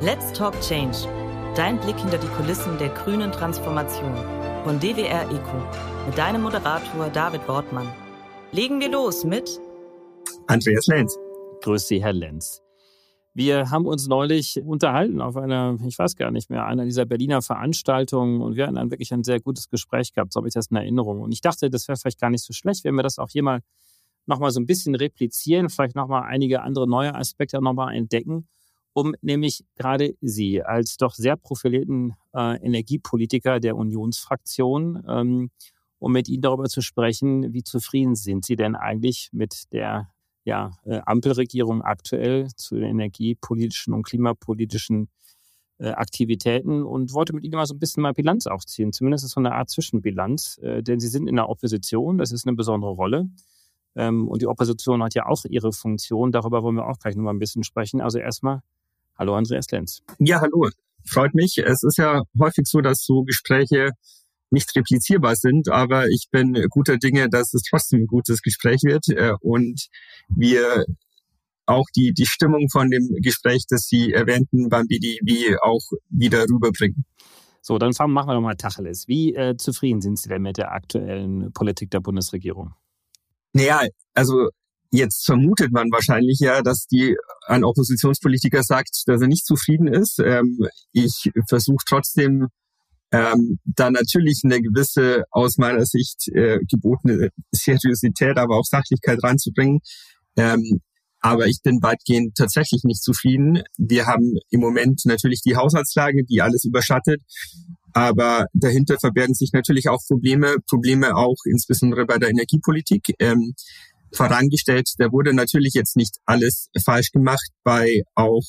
Let's Talk Change. Dein Blick hinter die Kulissen der grünen Transformation von DWR Eco mit deinem Moderator David Wortmann. Legen wir los mit Andreas Lenz. Grüß Sie, Herr Lenz. Wir haben uns neulich unterhalten auf einer, ich weiß gar nicht mehr, einer dieser Berliner Veranstaltungen und wir hatten dann wirklich ein sehr gutes Gespräch gehabt, so habe ich das in Erinnerung. Und ich dachte, das wäre vielleicht gar nicht so schlecht, wenn wir das auch hier mal nochmal so ein bisschen replizieren, vielleicht nochmal einige andere neue Aspekte nochmal entdecken um nämlich gerade Sie als doch sehr profilierten äh, Energiepolitiker der Unionsfraktion, ähm, um mit Ihnen darüber zu sprechen, wie zufrieden sind Sie denn eigentlich mit der ja, äh, Ampelregierung aktuell zu den energiepolitischen und klimapolitischen äh, Aktivitäten und wollte mit Ihnen mal so ein bisschen mal Bilanz aufziehen, zumindest so eine Art Zwischenbilanz, äh, denn Sie sind in der Opposition, das ist eine besondere Rolle. Ähm, und die Opposition hat ja auch ihre Funktion, darüber wollen wir auch gleich nochmal ein bisschen sprechen. Also erstmal Hallo Andreas Lenz. Ja, hallo. Freut mich. Es ist ja häufig so, dass so Gespräche nicht replizierbar sind, aber ich bin guter Dinge, dass es trotzdem ein gutes Gespräch wird äh, und wir auch die, die Stimmung von dem Gespräch, das Sie erwähnten beim BDW auch wieder rüberbringen. So, dann fangen, machen wir nochmal Tacheles. Wie äh, zufrieden sind Sie denn mit der aktuellen Politik der Bundesregierung? Naja, also Jetzt vermutet man wahrscheinlich ja, dass die ein Oppositionspolitiker sagt, dass er nicht zufrieden ist. Ähm, ich versuche trotzdem ähm, da natürlich eine gewisse aus meiner Sicht äh, gebotene Seriosität, aber auch Sachlichkeit reinzubringen. Ähm, aber ich bin weitgehend tatsächlich nicht zufrieden. Wir haben im Moment natürlich die Haushaltslage, die alles überschattet. Aber dahinter verbergen sich natürlich auch Probleme, Probleme auch insbesondere bei der Energiepolitik. Ähm, vorangestellt. Da wurde natürlich jetzt nicht alles falsch gemacht bei auch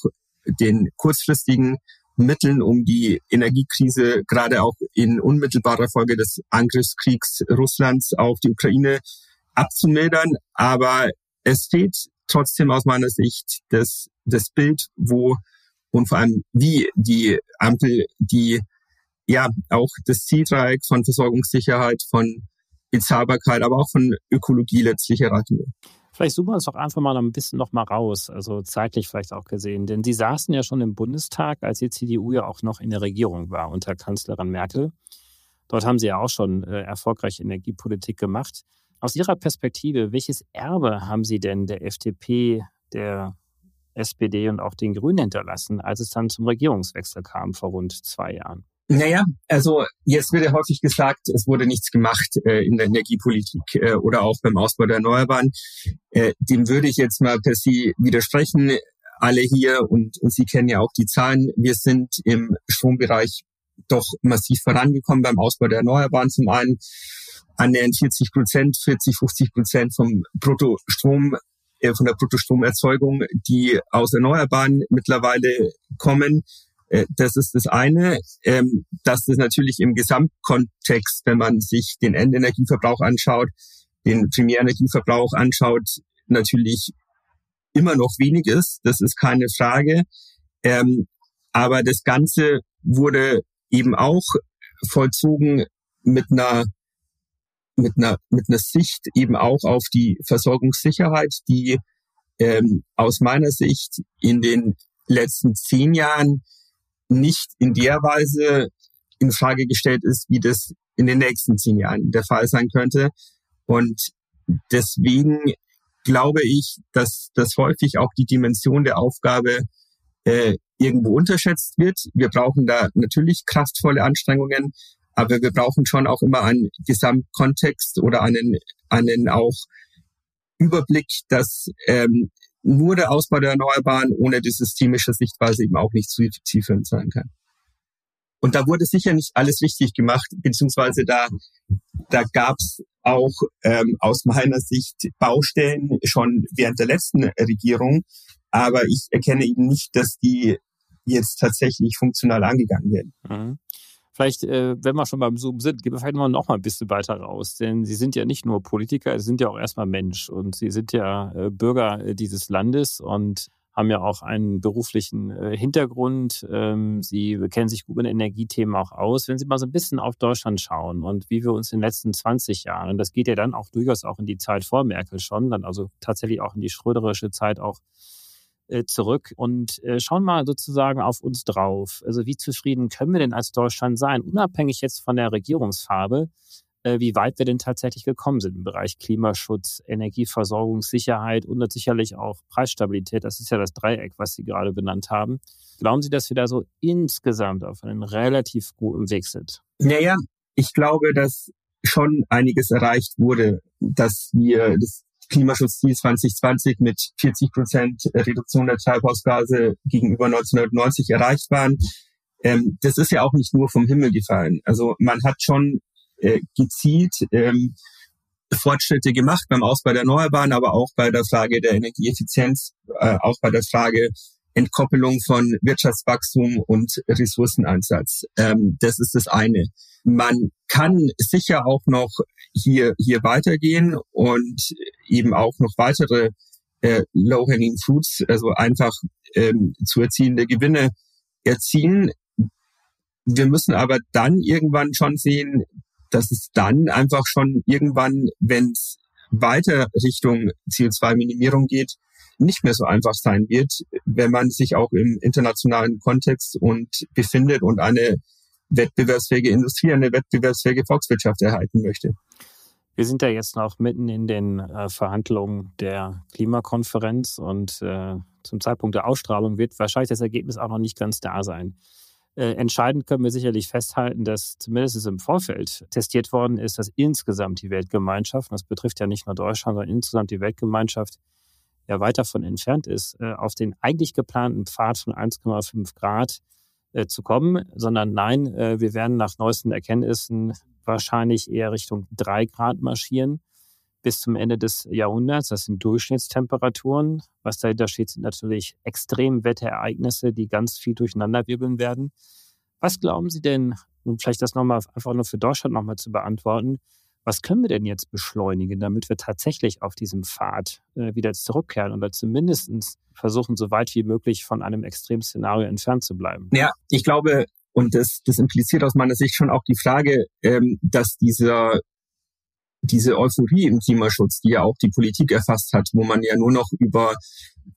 den kurzfristigen Mitteln, um die Energiekrise gerade auch in unmittelbarer Folge des Angriffskriegs Russlands auf die Ukraine abzumildern. Aber es fehlt trotzdem aus meiner Sicht das, das Bild, wo und vor allem wie die Ampel die ja auch das Zieltreieck von Versorgungssicherheit, von Bezahlbarkeit, aber auch von Ökologie letztlich erreichen will. Vielleicht suchen wir uns doch einfach mal ein bisschen noch mal raus, also zeitlich vielleicht auch gesehen. Denn Sie saßen ja schon im Bundestag, als die CDU ja auch noch in der Regierung war unter Kanzlerin Merkel. Dort haben Sie ja auch schon äh, erfolgreich Energiepolitik gemacht. Aus Ihrer Perspektive, welches Erbe haben Sie denn der FDP, der SPD und auch den Grünen hinterlassen, als es dann zum Regierungswechsel kam vor rund zwei Jahren? Naja, also jetzt wird ja häufig gesagt, es wurde nichts gemacht äh, in der Energiepolitik äh, oder auch beim Ausbau der Erneuerbaren. Äh, dem würde ich jetzt mal per se widersprechen. Alle hier und, und Sie kennen ja auch die Zahlen. Wir sind im Strombereich doch massiv vorangekommen beim Ausbau der Erneuerbaren. Zum einen annähernd 40 Prozent, 40, 50 Prozent vom Bruttostrom äh, von der Bruttostromerzeugung, die aus Erneuerbaren mittlerweile kommen. Äh, das ist das eine. Ähm, dass das natürlich im Gesamtkontext, wenn man sich den Endenergieverbrauch anschaut, den Primärenergieverbrauch anschaut, natürlich immer noch wenig ist. Das ist keine Frage. Ähm, aber das Ganze wurde eben auch vollzogen mit einer mit einer mit einer Sicht eben auch auf die Versorgungssicherheit, die ähm, aus meiner Sicht in den letzten zehn Jahren nicht in der Weise in Frage gestellt ist, wie das in den nächsten zehn Jahren der Fall sein könnte. Und deswegen glaube ich, dass, dass häufig auch die Dimension der Aufgabe äh, irgendwo unterschätzt wird. Wir brauchen da natürlich kraftvolle Anstrengungen, aber wir brauchen schon auch immer einen Gesamtkontext oder einen, einen auch Überblick, dass ähm, nur der Ausbau der Erneuerbaren ohne die systemische Sichtweise eben auch nicht zielführend sein kann. Und da wurde sicher nicht alles richtig gemacht, beziehungsweise da, da gab es auch ähm, aus meiner Sicht Baustellen schon während der letzten Regierung, aber ich erkenne eben nicht, dass die jetzt tatsächlich funktional angegangen werden. Mhm. Vielleicht, äh, wenn wir schon beim Zoom sind, gehen wir vielleicht noch mal ein bisschen weiter raus. Denn Sie sind ja nicht nur Politiker, Sie sind ja auch erstmal Mensch und Sie sind ja äh, Bürger äh, dieses Landes und haben ja auch einen beruflichen Hintergrund. Ähm, Sie kennen sich gut mit Energiethemen auch aus. Wenn Sie mal so ein bisschen auf Deutschland schauen und wie wir uns in den letzten 20 Jahren, und das geht ja dann auch durchaus auch in die Zeit vor Merkel schon, dann also tatsächlich auch in die schröderische Zeit auch äh, zurück und äh, schauen mal sozusagen auf uns drauf. Also wie zufrieden können wir denn als Deutschland sein, unabhängig jetzt von der Regierungsfarbe, äh, wie weit wir denn tatsächlich gekommen sind im Bereich Klimaschutz, Energieversorgungssicherheit und sicherlich auch Preisstabilität. Das ist ja das Dreieck, was Sie gerade benannt haben. Glauben Sie, dass wir da so insgesamt auf einem relativ guten Weg sind? Naja, ich glaube, dass schon einiges erreicht wurde, dass wir das Klimaschutzziel 2020 mit 40 Prozent Reduktion der Treibhausgase gegenüber 1990 erreicht waren. Ähm, das ist ja auch nicht nur vom Himmel gefallen. Also man hat schon äh, gezielt ähm, Fortschritte gemacht beim Ausbau der Erneuerbaren, aber auch bei der Frage der Energieeffizienz, äh, auch bei der Frage Entkoppelung von Wirtschaftswachstum und Ressourceneinsatz. Ähm, das ist das eine. Man kann sicher auch noch hier, hier weitergehen und eben auch noch weitere äh, low-hanging fruits, also einfach ähm, zu erziehende Gewinne erzielen. Wir müssen aber dann irgendwann schon sehen, dass es dann einfach schon irgendwann, wenn es weiter Richtung CO2-Minimierung geht, nicht mehr so einfach sein wird, wenn man sich auch im internationalen Kontext und befindet und eine wettbewerbsfähige Industrie, eine wettbewerbsfähige Volkswirtschaft erhalten möchte. Wir sind ja jetzt noch mitten in den äh, Verhandlungen der Klimakonferenz und äh, zum Zeitpunkt der Ausstrahlung wird wahrscheinlich das Ergebnis auch noch nicht ganz da sein. Äh, entscheidend können wir sicherlich festhalten, dass zumindest im Vorfeld testiert worden ist, dass insgesamt die Weltgemeinschaft, das betrifft ja nicht nur Deutschland, sondern insgesamt die Weltgemeinschaft, ja weit davon entfernt ist, äh, auf den eigentlich geplanten Pfad von 1,5 Grad äh, zu kommen, sondern nein, äh, wir werden nach neuesten Erkenntnissen wahrscheinlich eher Richtung drei Grad marschieren bis zum Ende des Jahrhunderts. Das sind Durchschnittstemperaturen. Was dahinter steht, sind natürlich Extremwetterereignisse, die ganz viel durcheinanderwirbeln werden. Was glauben Sie denn, um vielleicht das nochmal einfach nur für Deutschland nochmal zu beantworten, was können wir denn jetzt beschleunigen, damit wir tatsächlich auf diesem Pfad äh, wieder zurückkehren oder zumindest versuchen, so weit wie möglich von einem Extremszenario entfernt zu bleiben? Ja, ich glaube, und das, das impliziert aus meiner Sicht schon auch die Frage, ähm, dass dieser diese Euphorie im Klimaschutz, die ja auch die Politik erfasst hat, wo man ja nur noch über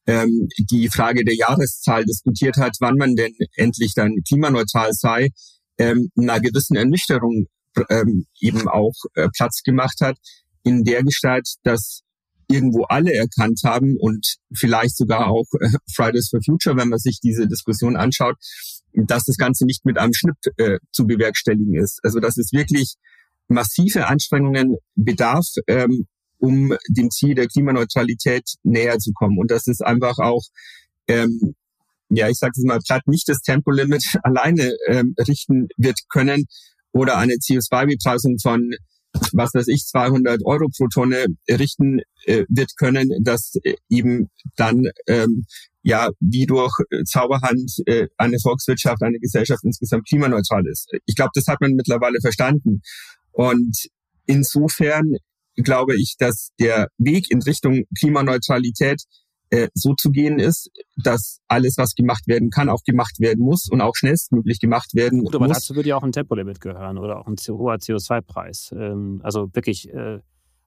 ähm, die Frage der Jahreszahl diskutiert hat, wann man denn endlich dann klimaneutral sei, ähm, einer gewissen Ernüchterung ähm, eben auch äh, Platz gemacht hat, in der Gestalt, dass irgendwo alle erkannt haben und vielleicht sogar auch äh, Fridays for Future, wenn man sich diese Diskussion anschaut, dass das Ganze nicht mit einem Schnipp äh, zu bewerkstelligen ist. Also dass es wirklich massive Anstrengungen bedarf, ähm, um dem Ziel der Klimaneutralität näher zu kommen. Und das ist einfach auch, ähm, ja, ich sage es mal platt, nicht das Tempolimit alleine ähm, richten wird können oder eine CO2-Bepreisung von was weiß ich, 200 Euro pro Tonne richten äh, wird können, dass äh, eben dann ähm, ja wie durch äh, Zauberhand äh, eine Volkswirtschaft, eine Gesellschaft insgesamt klimaneutral ist. Ich glaube, das hat man mittlerweile verstanden. Und insofern glaube ich, dass der Weg in Richtung Klimaneutralität äh, so zu gehen ist, dass alles, was gemacht werden kann, auch gemacht werden muss und auch schnellstmöglich gemacht werden Gut, aber muss. dazu würde ja auch ein Tempolimit gehören oder auch ein hoher CO2-Preis. Ähm, also wirklich äh,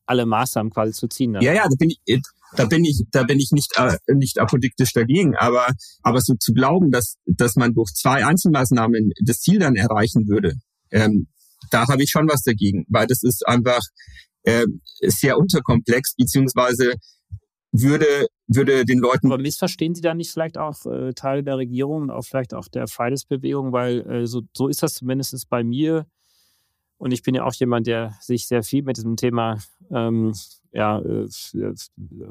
alle Maßnahmen quasi zu ziehen. Dann. Ja, ja, da bin ich, äh, da bin ich, da bin ich nicht, äh, nicht apodiktisch dagegen. Aber, aber so zu glauben, dass, dass man durch zwei Einzelmaßnahmen das Ziel dann erreichen würde, ähm, da habe ich schon was dagegen, weil das ist einfach äh, sehr unterkomplex, beziehungsweise würde, würde den Leuten. Aber missverstehen Sie da nicht vielleicht auch äh, Teile der Regierung und auch vielleicht auch der Fridays-Bewegung, weil äh, so, so ist das zumindest bei mir. Und ich bin ja auch jemand, der sich sehr viel mit diesem Thema ähm, ja, äh,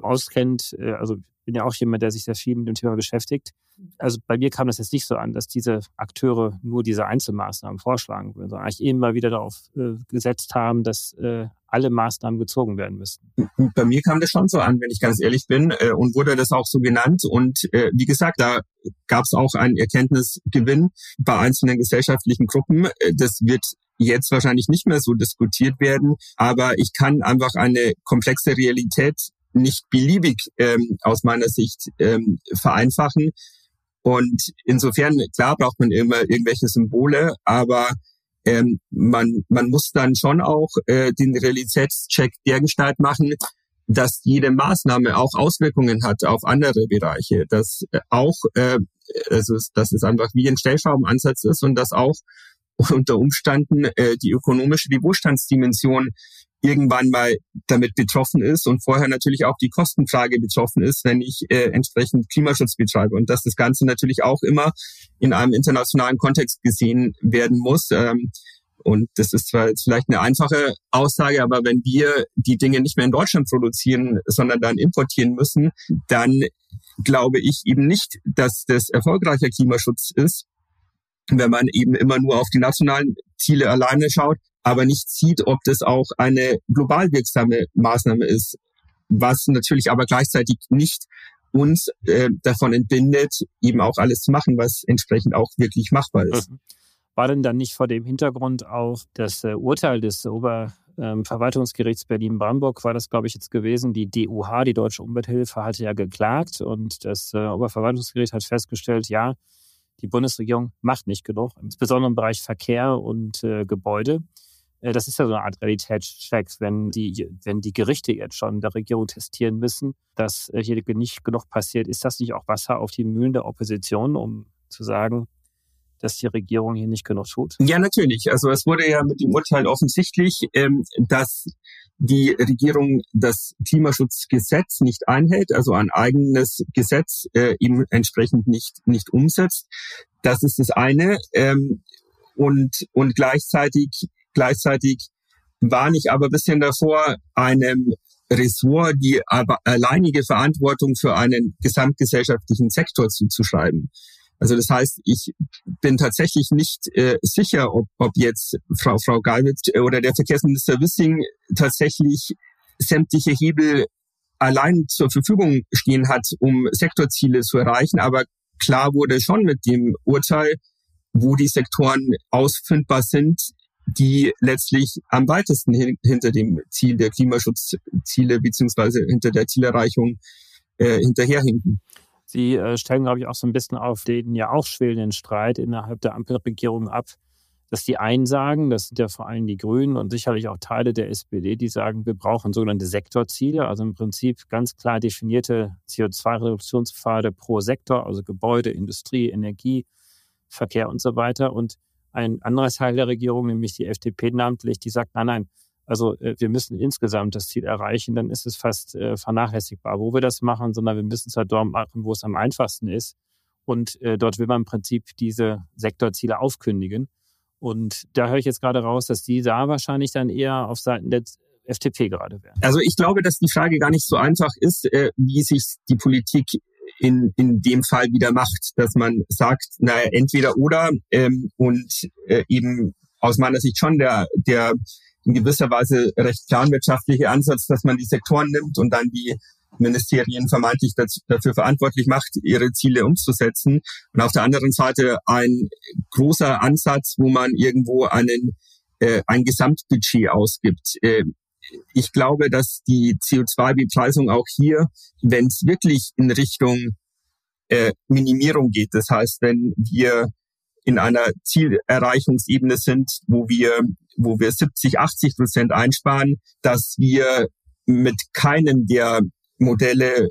auskennt. Äh, also bin ja auch jemand, der sich sehr viel mit dem Thema beschäftigt. Also bei mir kam das jetzt nicht so an, dass diese Akteure nur diese Einzelmaßnahmen vorschlagen würden, sondern eigentlich immer wieder darauf äh, gesetzt haben, dass äh, alle Maßnahmen gezogen werden müssten. Bei mir kam das schon so an, wenn ich ganz ehrlich bin, äh, und wurde das auch so genannt. Und äh, wie gesagt, da gab es auch einen Erkenntnisgewinn bei einzelnen gesellschaftlichen Gruppen. Äh, das wird jetzt wahrscheinlich nicht mehr so diskutiert werden, aber ich kann einfach eine komplexe Realität nicht beliebig ähm, aus meiner Sicht ähm, vereinfachen. Und insofern, klar, braucht man immer irgendwelche Symbole, aber ähm, man, man muss dann schon auch äh, den Realitätscheck der Gestalt machen, dass jede Maßnahme auch Auswirkungen hat auf andere Bereiche, dass äh, auch äh, also dass es einfach wie ein Stellschraubenansatz ist und dass auch unter Umständen äh, die ökonomische, die Wohlstandsdimension irgendwann mal damit betroffen ist und vorher natürlich auch die Kostenfrage betroffen ist, wenn ich äh, entsprechend Klimaschutz betreibe und dass das Ganze natürlich auch immer in einem internationalen Kontext gesehen werden muss. Ähm, und das ist zwar jetzt vielleicht eine einfache Aussage, aber wenn wir die Dinge nicht mehr in Deutschland produzieren, sondern dann importieren müssen, dann glaube ich eben nicht, dass das erfolgreicher Klimaschutz ist, wenn man eben immer nur auf die nationalen Ziele alleine schaut, aber nicht sieht, ob das auch eine global wirksame Maßnahme ist, was natürlich aber gleichzeitig nicht uns äh, davon entbindet, eben auch alles zu machen, was entsprechend auch wirklich machbar ist. Mhm. War denn dann nicht vor dem Hintergrund auch das äh, Urteil des Oberverwaltungsgerichts ähm, Berlin-Brandenburg, war das, glaube ich, jetzt gewesen, die DUH, die Deutsche Umwelthilfe, hatte ja geklagt und das äh, Oberverwaltungsgericht hat festgestellt, ja, die Bundesregierung macht nicht genug, insbesondere im Bereich Verkehr und äh, Gebäude. Äh, das ist ja so eine Art Realitätscheck, wenn die, wenn die Gerichte jetzt schon der Regierung testieren müssen, dass hier nicht genug passiert. Ist das nicht auch Wasser auf die Mühlen der Opposition, um zu sagen, dass die Regierung hier nicht genug tut? Ja, natürlich. Also es wurde ja mit dem Urteil offensichtlich, ähm, dass die Regierung das Klimaschutzgesetz nicht einhält, also ein eigenes Gesetz äh, eben entsprechend nicht, nicht umsetzt. Das ist das eine. Ähm, und, und gleichzeitig, gleichzeitig warne ich aber bisschen davor, einem Ressort die alleinige Verantwortung für einen gesamtgesellschaftlichen Sektor zuzuschreiben. Also das heißt, ich bin tatsächlich nicht äh, sicher, ob, ob jetzt Frau, Frau Galwitz oder der Verkehrsminister Wissing tatsächlich sämtliche Hebel allein zur Verfügung stehen hat, um Sektorziele zu erreichen. Aber klar wurde schon mit dem Urteil, wo die Sektoren ausfindbar sind, die letztlich am weitesten hin, hinter dem Ziel der Klimaschutzziele beziehungsweise hinter der Zielerreichung äh, hinterherhinken. Sie äh, stellen, glaube ich, auch so ein bisschen auf den ja auch schwelenden Streit innerhalb der Ampelregierung ab, dass die einen sagen, das sind ja vor allem die Grünen und sicherlich auch Teile der SPD, die sagen, wir brauchen sogenannte Sektorziele, also im Prinzip ganz klar definierte CO2-Reduktionspfade pro Sektor, also Gebäude, Industrie, Energie, Verkehr und so weiter. Und ein anderer Teil der Regierung, nämlich die FDP namentlich, die sagt, nein, nein, also äh, wir müssen insgesamt das Ziel erreichen, dann ist es fast äh, vernachlässigbar, wo wir das machen, sondern wir müssen es halt dort machen, wo es am einfachsten ist. Und äh, dort will man im Prinzip diese Sektorziele aufkündigen. Und da höre ich jetzt gerade raus, dass die da wahrscheinlich dann eher auf Seiten der FDP gerade wären. Also ich glaube, dass die Frage gar nicht so einfach ist, äh, wie sich die Politik in, in dem Fall wieder macht, dass man sagt, naja, entweder oder ähm, und äh, eben aus meiner Sicht schon der, der in gewisser Weise recht planwirtschaftliche Ansatz, dass man die Sektoren nimmt und dann die Ministerien vermeintlich dazu, dafür verantwortlich macht, ihre Ziele umzusetzen. Und auf der anderen Seite ein großer Ansatz, wo man irgendwo einen, äh, ein Gesamtbudget ausgibt. Äh, ich glaube, dass die CO2-Bepreisung auch hier, wenn es wirklich in Richtung äh, Minimierung geht, das heißt, wenn wir in einer Zielerreichungsebene sind, wo wir, wo wir 70, 80 Prozent einsparen, dass wir mit keinem der Modelle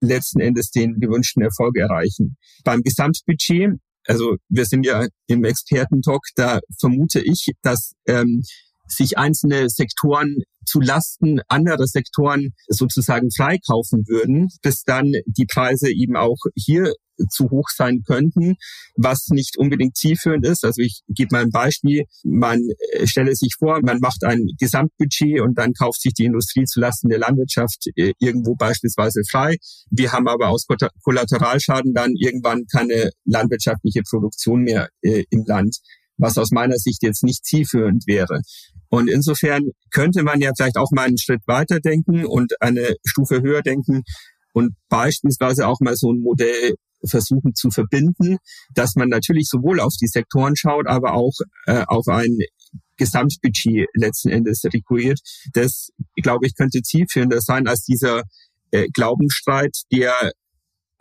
letzten Endes den gewünschten Erfolg erreichen. Beim Gesamtbudget, also wir sind ja im Expertentalk, da vermute ich, dass ähm, sich einzelne Sektoren zu Lasten anderer Sektoren sozusagen freikaufen würden, bis dann die Preise eben auch hier zu hoch sein könnten, was nicht unbedingt zielführend ist. Also ich gebe mal ein Beispiel. Man äh, stelle sich vor, man macht ein Gesamtbudget und dann kauft sich die Industrie zulasten der Landwirtschaft äh, irgendwo beispielsweise frei. Wir haben aber aus Kollateralschaden dann irgendwann keine landwirtschaftliche Produktion mehr äh, im Land was aus meiner Sicht jetzt nicht zielführend wäre. Und insofern könnte man ja vielleicht auch mal einen Schritt weiter denken und eine Stufe höher denken und beispielsweise auch mal so ein Modell versuchen zu verbinden, dass man natürlich sowohl auf die Sektoren schaut, aber auch äh, auf ein Gesamtbudget letzten Endes rekurriert. Das, glaube ich, könnte zielführender sein als dieser äh, Glaubensstreit, der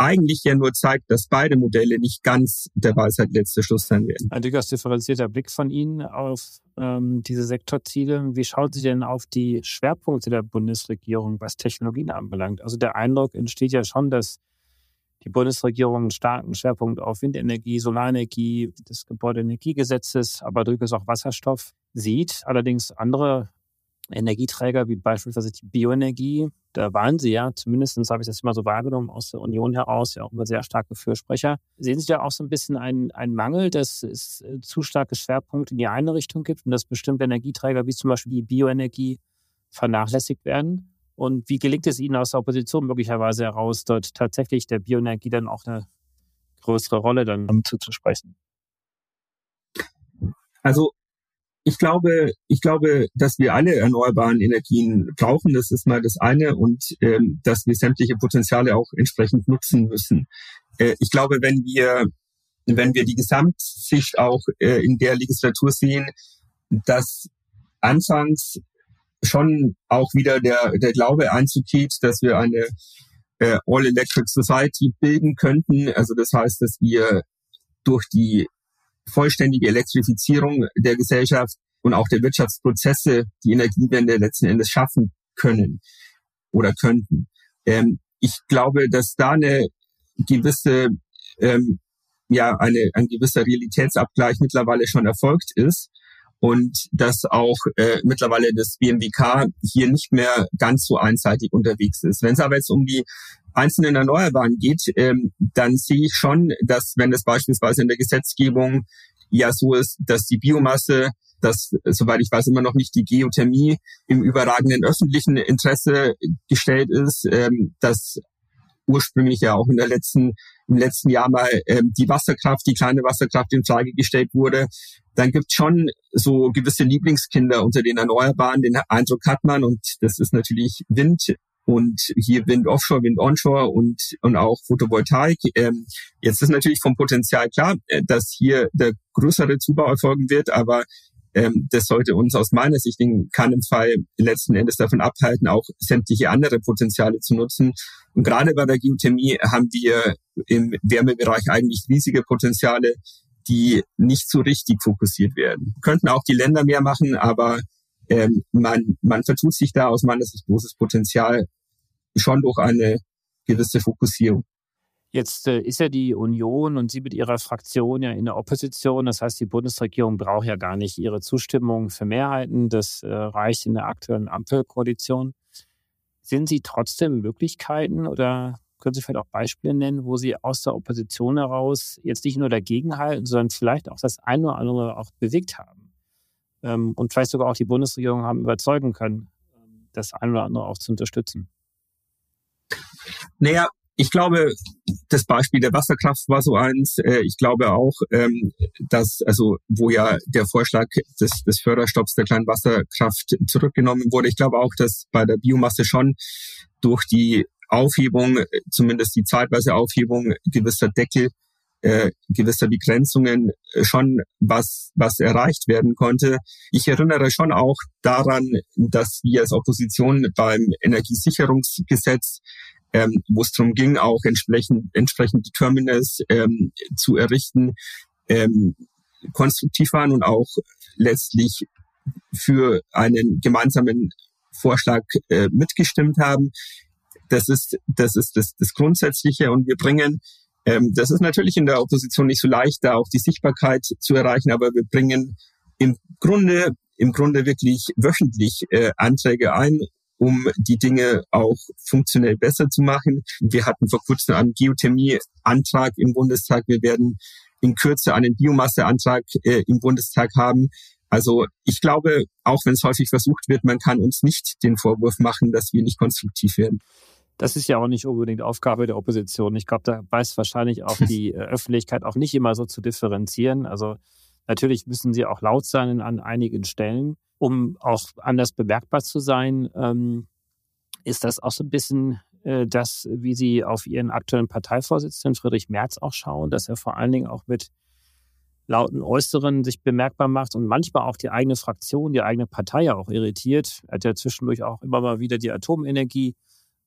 eigentlich ja nur zeigt, dass beide Modelle nicht ganz der Weisheit letzter Schluss sein werden. Ein durchaus differenzierter Blick von Ihnen auf ähm, diese Sektorziele. Wie schauen Sie denn auf die Schwerpunkte der Bundesregierung, was Technologien anbelangt? Also der Eindruck entsteht ja schon, dass die Bundesregierung einen starken Schwerpunkt auf Windenergie, Solarenergie, des Gebäudeenergiegesetzes, aber durchaus auch Wasserstoff sieht. Allerdings andere Energieträger wie beispielsweise die Bioenergie, da waren Sie ja, zumindest habe ich das immer so wahrgenommen aus der Union heraus, ja auch immer sehr starke Fürsprecher. Sehen Sie da auch so ein bisschen einen, einen Mangel, dass es äh, zu starke Schwerpunkte in die eine Richtung gibt und dass bestimmte Energieträger wie zum Beispiel die Bioenergie vernachlässigt werden? Und wie gelingt es Ihnen aus der Opposition möglicherweise heraus, dort tatsächlich der Bioenergie dann auch eine größere Rolle dann zuzusprechen? Also ich glaube, ich glaube, dass wir alle erneuerbaren Energien brauchen. Das ist mal das eine und ähm, dass wir sämtliche Potenziale auch entsprechend nutzen müssen. Äh, ich glaube, wenn wir wenn wir die Gesamtsicht auch äh, in der Legislatur sehen, dass anfangs schon auch wieder der der Glaube Einzug hielt, dass wir eine äh, All Electric Society bilden könnten. Also das heißt, dass wir durch die vollständige Elektrifizierung der Gesellschaft und auch der Wirtschaftsprozesse die Energiewende letzten Endes schaffen können oder könnten. Ähm, ich glaube, dass da eine gewisse, ähm, ja, eine, ein gewisser Realitätsabgleich mittlerweile schon erfolgt ist und dass auch äh, mittlerweile das BMWK hier nicht mehr ganz so einseitig unterwegs ist. Wenn es aber jetzt um die einzelnen Erneuerbaren geht, ähm, dann sehe ich schon, dass wenn es beispielsweise in der Gesetzgebung ja so ist, dass die Biomasse, dass, soweit ich weiß, immer noch nicht die Geothermie im überragenden öffentlichen Interesse gestellt ist, ähm, dass ursprünglich ja auch in der letzten, im letzten Jahr mal ähm, die Wasserkraft, die kleine Wasserkraft in Frage gestellt wurde, dann gibt schon so gewisse Lieblingskinder unter den Erneuerbaren. Den Eindruck hat man und das ist natürlich Wind, und hier Wind Offshore, Wind Onshore und, und auch Photovoltaik. Ähm, jetzt ist natürlich vom Potenzial klar, äh, dass hier der größere Zubau erfolgen wird, aber ähm, das sollte uns aus meiner Sicht in keinem Fall letzten Endes davon abhalten, auch sämtliche andere Potenziale zu nutzen. Und gerade bei der Geothermie haben wir im Wärmebereich eigentlich riesige Potenziale, die nicht so richtig fokussiert werden. Könnten auch die Länder mehr machen, aber ähm, man, man vertut sich da aus meiner Sicht großes Potenzial schon durch eine gewisse Fokussierung. Jetzt äh, ist ja die Union und Sie mit Ihrer Fraktion ja in der Opposition. Das heißt, die Bundesregierung braucht ja gar nicht Ihre Zustimmung für Mehrheiten. Das äh, reicht in der aktuellen Ampelkoalition. Sehen Sie trotzdem Möglichkeiten oder können Sie vielleicht auch Beispiele nennen, wo Sie aus der Opposition heraus jetzt nicht nur dagegen halten, sondern vielleicht auch das eine oder andere auch bewegt haben? Ähm, und vielleicht sogar auch die Bundesregierung haben überzeugen können, das eine oder andere auch zu unterstützen? Naja, ich glaube, das Beispiel der Wasserkraft war so eins. Äh, ich glaube auch, ähm, dass, also, wo ja der Vorschlag des, des Förderstopps der kleinen Wasserkraft zurückgenommen wurde. Ich glaube auch, dass bei der Biomasse schon durch die Aufhebung, zumindest die zeitweise Aufhebung gewisser Deckel, äh, gewisser Begrenzungen äh, schon was, was erreicht werden konnte. Ich erinnere schon auch daran, dass wir als Opposition beim Energiesicherungsgesetz ähm, wo es darum ging, auch entsprechend, entsprechend die Terminals ähm, zu errichten, ähm, konstruktiv waren und auch letztlich für einen gemeinsamen Vorschlag äh, mitgestimmt haben. Das ist das ist das, das Grundsätzliche und wir bringen ähm, das ist natürlich in der Opposition nicht so leicht, da auch die Sichtbarkeit zu erreichen, aber wir bringen im Grunde im Grunde wirklich wöchentlich äh, Anträge ein, um die Dinge auch funktionell besser zu machen. Wir hatten vor kurzem einen Geothermie-Antrag im Bundestag. Wir werden in Kürze einen Biomasseantrag äh, im Bundestag haben. Also ich glaube, auch wenn es häufig versucht wird, man kann uns nicht den Vorwurf machen, dass wir nicht konstruktiv werden. Das ist ja auch nicht unbedingt Aufgabe der Opposition. Ich glaube, da weiß wahrscheinlich auch die äh, Öffentlichkeit auch nicht immer so zu differenzieren. Also natürlich müssen sie auch laut sein an einigen Stellen um auch anders bemerkbar zu sein, ähm, ist das auch so ein bisschen äh, das, wie Sie auf Ihren aktuellen Parteivorsitzenden Friedrich Merz auch schauen, dass er vor allen Dingen auch mit lauten Äußeren sich bemerkbar macht und manchmal auch die eigene Fraktion, die eigene Partei ja auch irritiert. Er hat ja zwischendurch auch immer mal wieder die Atomenergie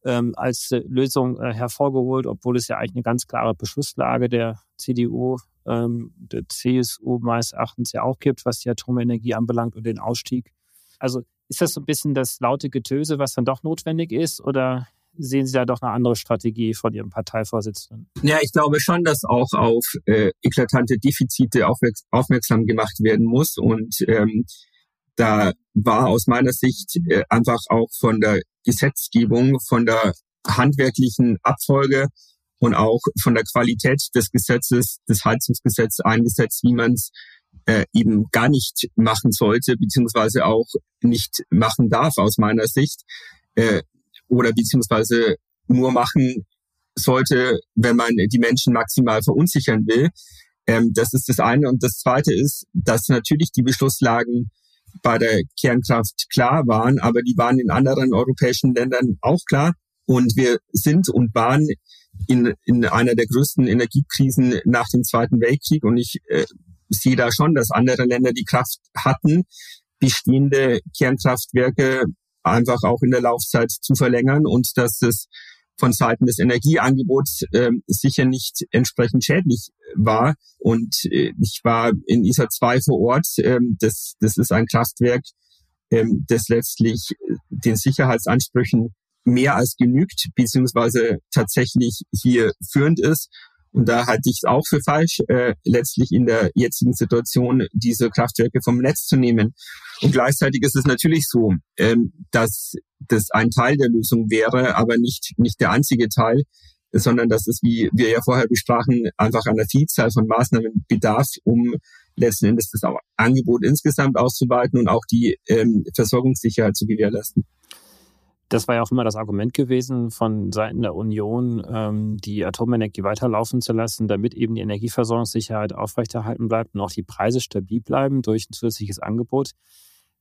ähm, als äh, Lösung äh, hervorgeholt, obwohl es ja eigentlich eine ganz klare Beschlusslage der CDU, ähm, der CSU meines Erachtens ja auch gibt, was die Atomenergie anbelangt und den Ausstieg. Also ist das so ein bisschen das laute Getöse, was dann doch notwendig ist, oder sehen Sie da doch eine andere Strategie von Ihrem Parteivorsitzenden? Ja, ich glaube schon, dass auch auf äh, eklatante Defizite aufmerksam gemacht werden muss. Und ähm, da war aus meiner Sicht äh, einfach auch von der Gesetzgebung, von der handwerklichen Abfolge und auch von der Qualität des Gesetzes, des Heizungsgesetzes eingesetzt, wie man es äh, eben gar nicht machen sollte, beziehungsweise auch nicht machen darf aus meiner Sicht, äh, oder beziehungsweise nur machen sollte, wenn man die Menschen maximal verunsichern will. Ähm, das ist das eine. Und das zweite ist, dass natürlich die Beschlusslagen bei der Kernkraft klar waren, aber die waren in anderen europäischen Ländern auch klar. Und wir sind und waren in, in einer der größten Energiekrisen nach dem Zweiten Weltkrieg. Und ich äh, sehe da schon, dass andere Länder die Kraft hatten, bestehende Kernkraftwerke einfach auch in der Laufzeit zu verlängern und dass es von Seiten des Energieangebots äh, sicher nicht entsprechend schädlich war. Und äh, ich war in ISA 2 vor Ort. Ähm, das, das ist ein Kraftwerk, ähm, das letztlich äh, den Sicherheitsansprüchen mehr als genügt, beziehungsweise tatsächlich hier führend ist. Und da halte ich es auch für falsch, äh, letztlich in der jetzigen Situation diese Kraftwerke vom Netz zu nehmen. Und gleichzeitig ist es natürlich so, ähm, dass das ein Teil der Lösung wäre, aber nicht, nicht der einzige Teil, sondern dass es, wie wir ja vorher besprachen, einfach einer Vielzahl von Maßnahmen bedarf, um letzten Endes das Angebot insgesamt auszuweiten und auch die ähm, Versorgungssicherheit zu gewährleisten. Das war ja auch immer das Argument gewesen von Seiten der Union, ähm, die Atomenergie weiterlaufen zu lassen, damit eben die Energieversorgungssicherheit aufrechterhalten bleibt und auch die Preise stabil bleiben durch ein zusätzliches Angebot.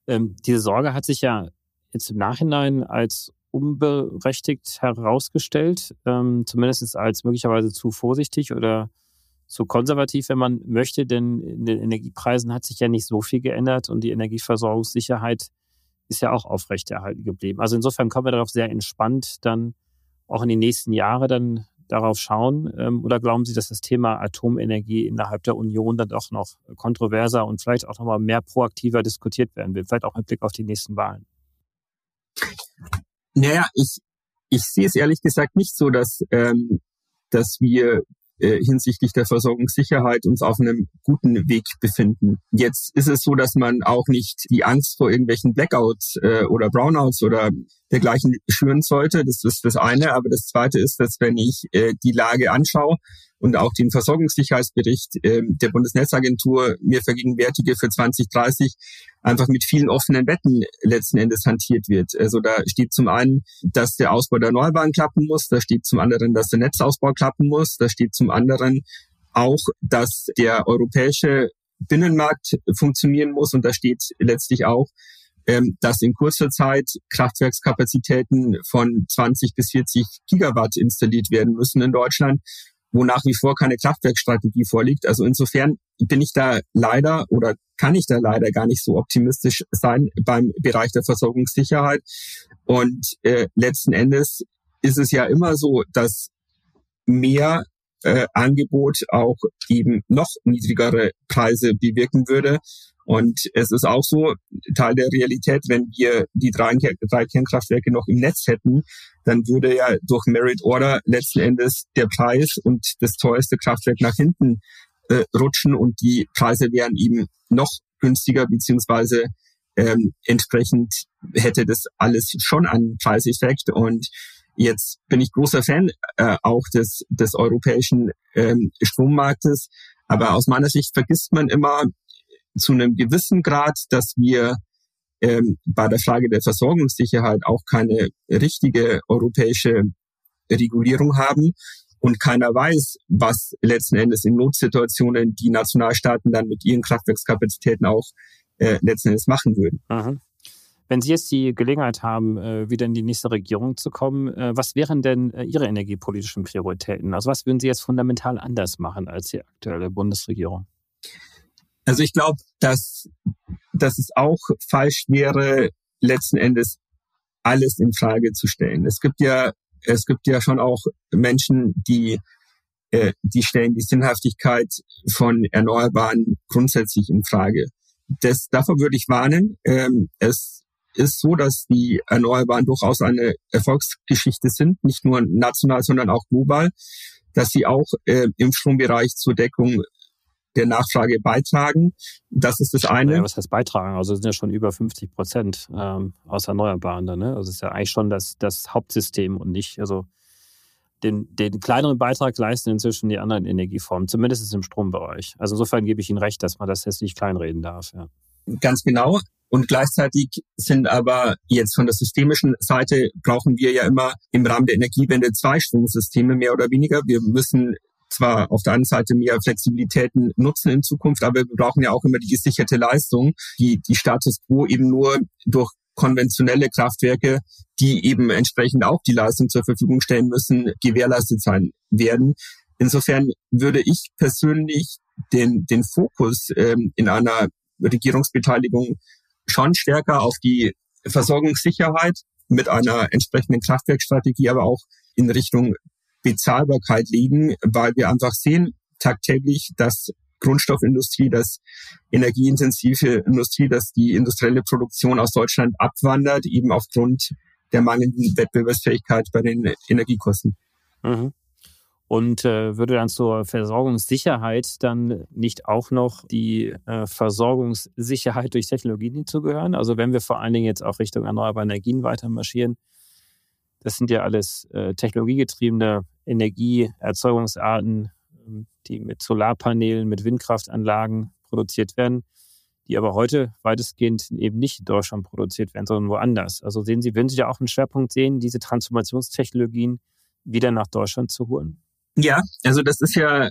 Ähm, diese Sorge hat sich ja jetzt im Nachhinein als unberechtigt herausgestellt, ähm, zumindest als möglicherweise zu vorsichtig oder zu konservativ, wenn man möchte, denn in den Energiepreisen hat sich ja nicht so viel geändert und die Energieversorgungssicherheit ist ja auch aufrechterhalten geblieben. Also insofern können wir darauf sehr entspannt dann auch in die nächsten Jahre dann darauf schauen? Ähm, oder glauben Sie, dass das Thema Atomenergie innerhalb der Union dann doch noch kontroverser und vielleicht auch nochmal mehr proaktiver diskutiert werden wird, vielleicht auch mit Blick auf die nächsten Wahlen? Naja, ich, ich sehe es ehrlich gesagt nicht so, dass, ähm, dass wir äh, hinsichtlich der Versorgungssicherheit uns auf einem guten Weg befinden. Jetzt ist es so, dass man auch nicht die Angst vor irgendwelchen Blackouts äh, oder Brownouts oder dergleichen schüren sollte. Das ist das eine. Aber das zweite ist, dass wenn ich äh, die Lage anschaue und auch den Versorgungssicherheitsbericht äh, der Bundesnetzagentur mir vergegenwärtige für 2030, einfach mit vielen offenen Betten letzten Endes hantiert wird. Also da steht zum einen, dass der Ausbau der Erneuerbaren klappen muss, da steht zum anderen, dass der Netzausbau klappen muss, da steht zum anderen auch, dass der europäische Binnenmarkt funktionieren muss und da steht letztlich auch, dass in kurzer Zeit Kraftwerkskapazitäten von 20 bis 40 Gigawatt installiert werden müssen in Deutschland wo nach wie vor keine Kraftwerkstrategie vorliegt. Also insofern bin ich da leider oder kann ich da leider gar nicht so optimistisch sein beim Bereich der Versorgungssicherheit. Und äh, letzten Endes ist es ja immer so, dass mehr äh, Angebot auch eben noch niedrigere Preise bewirken würde. Und es ist auch so Teil der Realität, wenn wir die drei, drei Kernkraftwerke noch im Netz hätten, dann würde ja durch Merit Order letzten Endes der Preis und das teuerste Kraftwerk nach hinten äh, rutschen und die Preise wären eben noch günstiger beziehungsweise ähm, entsprechend hätte das alles schon einen Preiseffekt. Und jetzt bin ich großer Fan äh, auch des, des europäischen ähm, Strommarktes, aber aus meiner Sicht vergisst man immer zu einem gewissen Grad, dass wir ähm, bei der Frage der Versorgungssicherheit auch keine richtige europäische Regulierung haben und keiner weiß, was letzten Endes in Notsituationen die Nationalstaaten dann mit ihren Kraftwerkskapazitäten auch äh, letzten Endes machen würden. Aha. Wenn Sie jetzt die Gelegenheit haben, äh, wieder in die nächste Regierung zu kommen, äh, was wären denn äh, Ihre energiepolitischen Prioritäten? Also was würden Sie jetzt fundamental anders machen als die aktuelle Bundesregierung? Also ich glaube, dass, dass es auch falsch wäre, letzten Endes alles in Frage zu stellen. Es gibt ja es gibt ja schon auch Menschen, die äh, die stellen die Sinnhaftigkeit von Erneuerbaren grundsätzlich in Frage. Das, davor würde ich warnen. Ähm, es ist so, dass die Erneuerbaren durchaus eine Erfolgsgeschichte sind, nicht nur national, sondern auch global, dass sie auch äh, im Strombereich zur Deckung der Nachfrage beitragen. Das ist das eine. Ja, was heißt beitragen? Also sind ja schon über 50 Prozent ähm, aus Erneuerbaren. Da, ne? Also es ist ja eigentlich schon das, das Hauptsystem und nicht, also den, den kleineren Beitrag leisten inzwischen die anderen Energieformen, zumindest im Strombereich. Also insofern gebe ich Ihnen recht, dass man das jetzt nicht kleinreden darf. Ja. Ganz genau. Und gleichzeitig sind aber jetzt von der systemischen Seite brauchen wir ja immer im Rahmen der Energiewende zwei Stromsysteme mehr oder weniger. Wir müssen zwar auf der einen Seite mehr Flexibilitäten nutzen in Zukunft, aber wir brauchen ja auch immer die gesicherte Leistung, die die Status quo eben nur durch konventionelle Kraftwerke, die eben entsprechend auch die Leistung zur Verfügung stellen müssen, gewährleistet sein werden. Insofern würde ich persönlich den, den Fokus ähm, in einer Regierungsbeteiligung schon stärker auf die Versorgungssicherheit mit einer entsprechenden Kraftwerkstrategie, aber auch in Richtung Bezahlbarkeit liegen, weil wir einfach sehen tagtäglich, dass Grundstoffindustrie, dass energieintensive Industrie, dass die industrielle Produktion aus Deutschland abwandert, eben aufgrund der mangelnden Wettbewerbsfähigkeit bei den Energiekosten. Mhm. Und äh, würde dann zur Versorgungssicherheit dann nicht auch noch die äh, Versorgungssicherheit durch Technologien hinzugehören? Also wenn wir vor allen Dingen jetzt auch Richtung erneuerbare Energien weiter marschieren, das sind ja alles äh, technologiegetriebene Energieerzeugungsarten, ähm, die mit Solarpanelen, mit Windkraftanlagen produziert werden, die aber heute weitestgehend eben nicht in Deutschland produziert werden, sondern woanders. Also sehen Sie, würden Sie da auch einen Schwerpunkt sehen, diese Transformationstechnologien wieder nach Deutschland zu holen? Ja, also das ist ja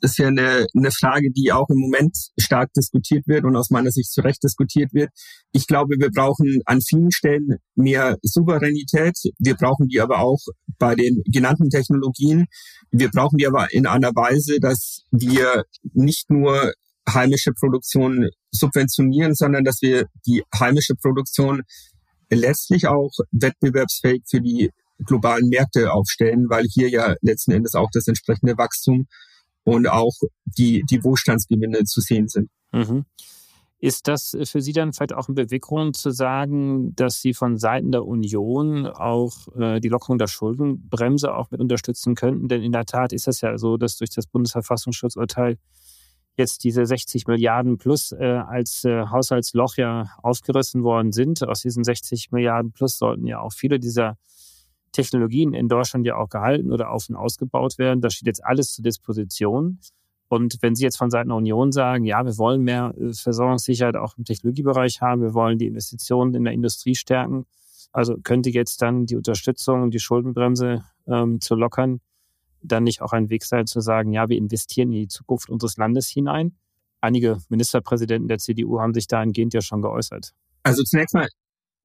ist ja eine, eine Frage, die auch im Moment stark diskutiert wird und aus meiner Sicht zu Recht diskutiert wird. Ich glaube, wir brauchen an vielen Stellen mehr Souveränität. Wir brauchen die aber auch bei den genannten Technologien. Wir brauchen die aber in einer Weise, dass wir nicht nur heimische Produktion subventionieren, sondern dass wir die heimische Produktion letztlich auch wettbewerbsfähig für die globalen Märkte aufstellen, weil hier ja letzten Endes auch das entsprechende Wachstum und auch die, die Wohlstandsgewinne zu sehen sind. Mhm. Ist das für Sie dann vielleicht auch ein Beweggrund zu sagen, dass Sie von Seiten der Union auch äh, die Lockerung der Schuldenbremse auch mit unterstützen könnten? Denn in der Tat ist es ja so, dass durch das Bundesverfassungsschutzurteil jetzt diese 60 Milliarden plus äh, als äh, Haushaltsloch ja aufgerissen worden sind. Aus diesen 60 Milliarden plus sollten ja auch viele dieser Technologien in Deutschland ja auch gehalten oder auf und ausgebaut werden. Das steht jetzt alles zur Disposition. Und wenn Sie jetzt von Seiten der Union sagen, ja, wir wollen mehr äh, Versorgungssicherheit auch im Technologiebereich haben, wir wollen die Investitionen in der Industrie stärken, also könnte jetzt dann die Unterstützung, die Schuldenbremse ähm, zu lockern, dann nicht auch ein Weg sein zu sagen, ja, wir investieren in die Zukunft unseres Landes hinein? Einige Ministerpräsidenten der CDU haben sich dahingehend ja schon geäußert. Also zunächst mal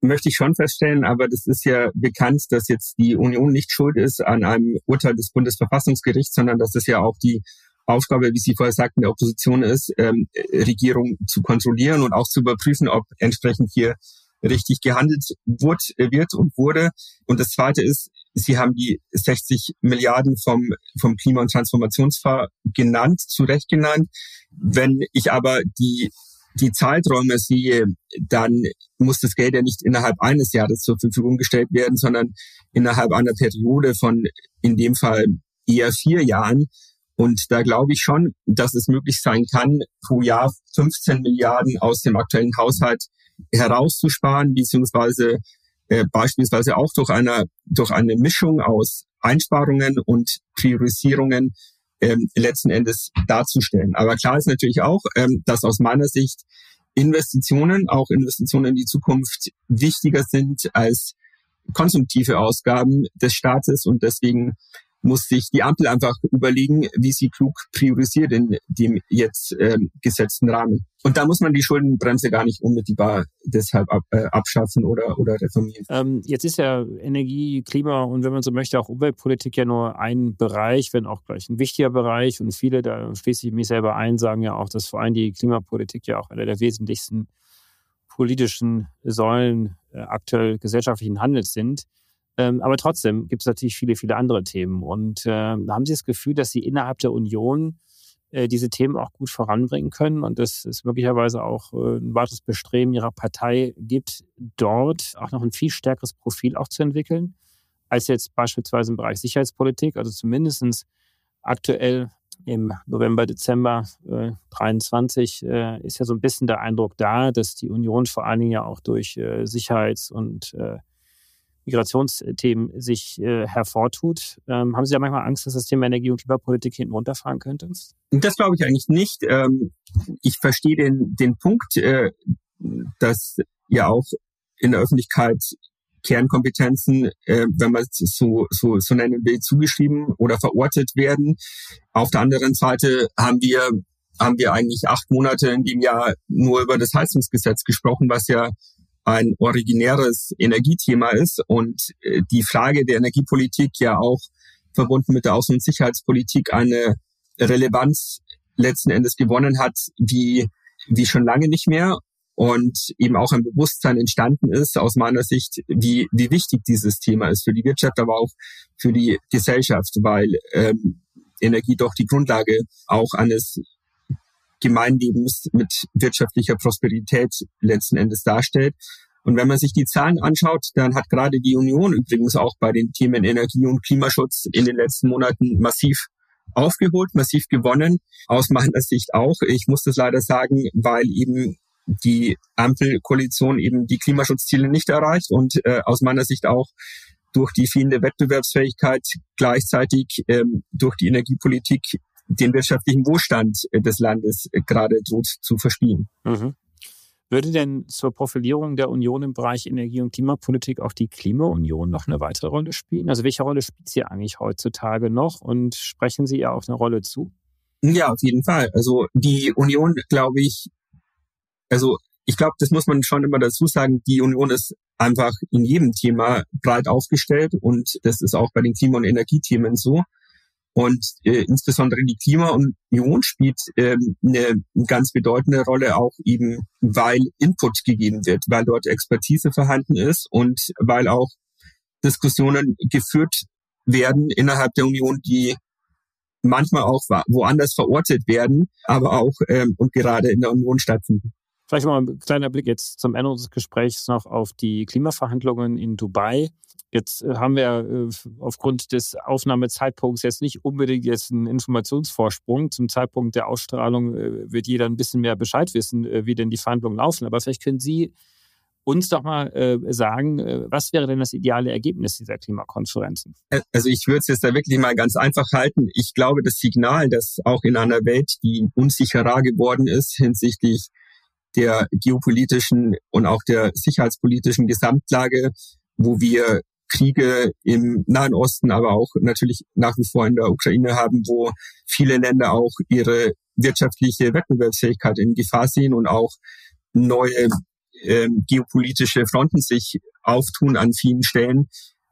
möchte ich schon feststellen, aber das ist ja bekannt, dass jetzt die Union nicht schuld ist an einem Urteil des Bundesverfassungsgerichts, sondern dass es ja auch die Aufgabe, wie Sie vorher sagten, der Opposition ist, ähm, Regierung zu kontrollieren und auch zu überprüfen, ob entsprechend hier richtig gehandelt wird, wird und wurde. Und das Zweite ist, Sie haben die 60 Milliarden vom, vom Klima- und Transformationsfonds genannt, zu Recht genannt. Wenn ich aber die die Zeiträume sehe, dann muss das Geld ja nicht innerhalb eines Jahres zur Verfügung gestellt werden, sondern innerhalb einer Periode von in dem Fall eher vier Jahren. Und da glaube ich schon, dass es möglich sein kann, pro Jahr 15 Milliarden aus dem aktuellen Haushalt herauszusparen, beziehungsweise äh, beispielsweise auch durch eine, durch eine Mischung aus Einsparungen und Priorisierungen ähm, letzten Endes darzustellen. Aber klar ist natürlich auch, ähm, dass aus meiner Sicht Investitionen, auch Investitionen in die Zukunft, wichtiger sind als konsumtive Ausgaben des Staates und deswegen muss sich die Ampel einfach überlegen, wie sie klug priorisiert in dem jetzt ähm, gesetzten Rahmen. Und da muss man die Schuldenbremse gar nicht unmittelbar deshalb ab, äh, abschaffen oder, oder reformieren. Ähm, jetzt ist ja Energie, Klima und wenn man so möchte auch Umweltpolitik ja nur ein Bereich, wenn auch gleich ein wichtiger Bereich. Und viele, da schließe ich mich selber ein, sagen ja auch, dass vor allem die Klimapolitik ja auch einer der wesentlichsten politischen Säulen äh, aktuell gesellschaftlichen Handels sind. Ähm, aber trotzdem gibt es natürlich viele, viele andere Themen. Und äh, haben Sie das Gefühl, dass Sie innerhalb der Union äh, diese Themen auch gut voranbringen können und dass es möglicherweise auch äh, ein weiteres Bestreben Ihrer Partei gibt, dort auch noch ein viel stärkeres Profil auch zu entwickeln, als jetzt beispielsweise im Bereich Sicherheitspolitik, also zumindest aktuell im November, Dezember äh, 23 äh, ist ja so ein bisschen der Eindruck da, dass die Union vor allen Dingen ja auch durch äh, Sicherheits- und äh, Migrationsthemen sich äh, hervortut. Ähm, haben Sie da manchmal Angst, dass das Thema Energie- und Klimapolitik hinten runterfahren könnte? Das glaube ich eigentlich nicht. Ähm, ich verstehe den, den Punkt, äh, dass ja auch in der Öffentlichkeit Kernkompetenzen, äh, wenn man es so, so, so nennen will, zugeschrieben oder verortet werden. Auf der anderen Seite haben wir, haben wir eigentlich acht Monate in dem Jahr nur über das Heizungsgesetz gesprochen, was ja ein originäres Energiethema ist und äh, die Frage der Energiepolitik ja auch verbunden mit der Außen- und Sicherheitspolitik eine Relevanz letzten Endes gewonnen hat, wie, wie schon lange nicht mehr und eben auch ein Bewusstsein entstanden ist, aus meiner Sicht, wie, wie wichtig dieses Thema ist für die Wirtschaft, aber auch für die Gesellschaft, weil ähm, Energie doch die Grundlage auch eines Gemeinlebens mit wirtschaftlicher Prosperität letzten Endes darstellt. Und wenn man sich die Zahlen anschaut, dann hat gerade die Union übrigens auch bei den Themen Energie und Klimaschutz in den letzten Monaten massiv aufgeholt, massiv gewonnen. Aus meiner Sicht auch. Ich muss das leider sagen, weil eben die Ampelkoalition eben die Klimaschutzziele nicht erreicht und äh, aus meiner Sicht auch durch die fehlende Wettbewerbsfähigkeit gleichzeitig ähm, durch die Energiepolitik den wirtschaftlichen Wohlstand äh, des Landes äh, gerade droht zu verspielen. Mhm. Würde denn zur Profilierung der Union im Bereich Energie- und Klimapolitik auch die Klimaunion noch eine weitere Rolle spielen? Also welche Rolle spielt sie eigentlich heutzutage noch und sprechen Sie ihr auch eine Rolle zu? Ja, auf jeden Fall. Also die Union, glaube ich, also ich glaube, das muss man schon immer dazu sagen, die Union ist einfach in jedem Thema breit aufgestellt und das ist auch bei den Klima- und Energiethemen so. Und äh, insbesondere die Klimaunion spielt ähm, eine ganz bedeutende Rolle auch eben, weil Input gegeben wird, weil dort Expertise vorhanden ist und weil auch Diskussionen geführt werden innerhalb der Union, die manchmal auch woanders verortet werden, aber auch ähm, und gerade in der Union stattfinden. Vielleicht mal ein kleiner Blick jetzt zum Ende unseres Gesprächs noch auf die Klimaverhandlungen in Dubai. Jetzt äh, haben wir äh, aufgrund des Aufnahmezeitpunkts jetzt nicht unbedingt jetzt einen Informationsvorsprung. Zum Zeitpunkt der Ausstrahlung äh, wird jeder ein bisschen mehr Bescheid wissen, wie denn die Verhandlungen laufen. Aber vielleicht können Sie uns doch mal sagen, was wäre denn das ideale Ergebnis dieser Klimakonferenzen? Also ich würde es jetzt da wirklich mal ganz einfach halten. Ich glaube, das Signal, dass auch in einer Welt, die unsicherer geworden ist hinsichtlich der geopolitischen und auch der sicherheitspolitischen Gesamtlage, wo wir Kriege im Nahen Osten, aber auch natürlich nach wie vor in der Ukraine haben, wo viele Länder auch ihre wirtschaftliche Wettbewerbsfähigkeit in Gefahr sehen und auch neue äh, geopolitische Fronten sich auftun an vielen Stellen,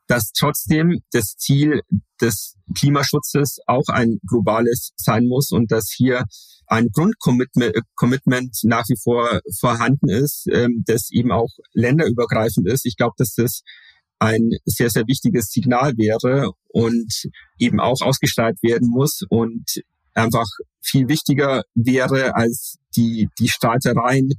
dass trotzdem das Ziel des Klimaschutzes auch ein globales sein muss und dass hier ein Grundcommitment nach wie vor vorhanden ist, ähm, das eben auch länderübergreifend ist. Ich glaube, dass das ein sehr, sehr wichtiges Signal wäre und eben auch ausgestrahlt werden muss und einfach viel wichtiger wäre als die, die Streitereien,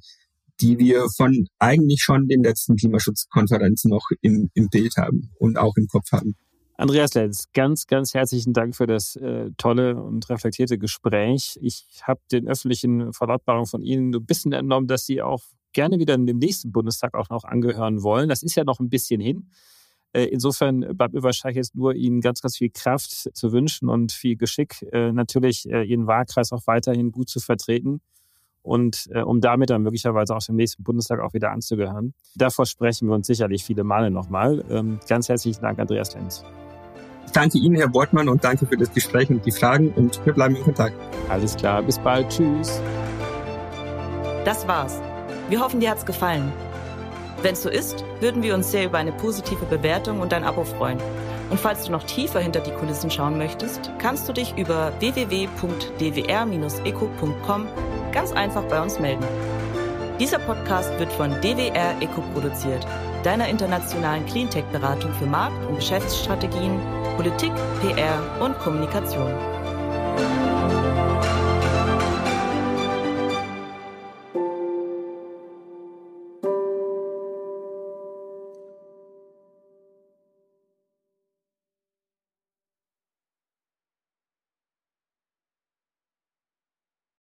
die wir von eigentlich schon den letzten Klimaschutzkonferenzen noch im, im Bild haben und auch im Kopf haben. Andreas Lenz, ganz, ganz herzlichen Dank für das äh, tolle und reflektierte Gespräch. Ich habe den öffentlichen Verlautbarungen von Ihnen ein bisschen entnommen, dass Sie auch gerne wieder in dem nächsten Bundestag auch noch angehören wollen. Das ist ja noch ein bisschen hin. Äh, insofern bleibt mir wahrscheinlich jetzt nur Ihnen ganz, ganz viel Kraft zu wünschen und viel Geschick, äh, natürlich äh, Ihren Wahlkreis auch weiterhin gut zu vertreten und um damit dann möglicherweise auch dem nächsten Bundestag auch wieder anzugehören. Davor sprechen wir uns sicherlich viele Male nochmal. Ähm, ganz herzlichen Dank, Andreas Lenz. Ich danke Ihnen, Herr Wortmann, und danke für das Gespräch und die Fragen und wir bleiben in Kontakt. Alles klar, bis bald. Tschüss. Das war's. Wir hoffen, dir hat's gefallen. Wenn es so ist, würden wir uns sehr über eine positive Bewertung und ein Abo freuen. Und falls du noch tiefer hinter die Kulissen schauen möchtest, kannst du dich über www.dwr-eco.com ganz einfach bei uns melden. Dieser Podcast wird von DWR Eco produziert. deiner internationalen Cleantech-Beratung für Markt- und Geschäftsstrategien, Politik, PR und Kommunikation.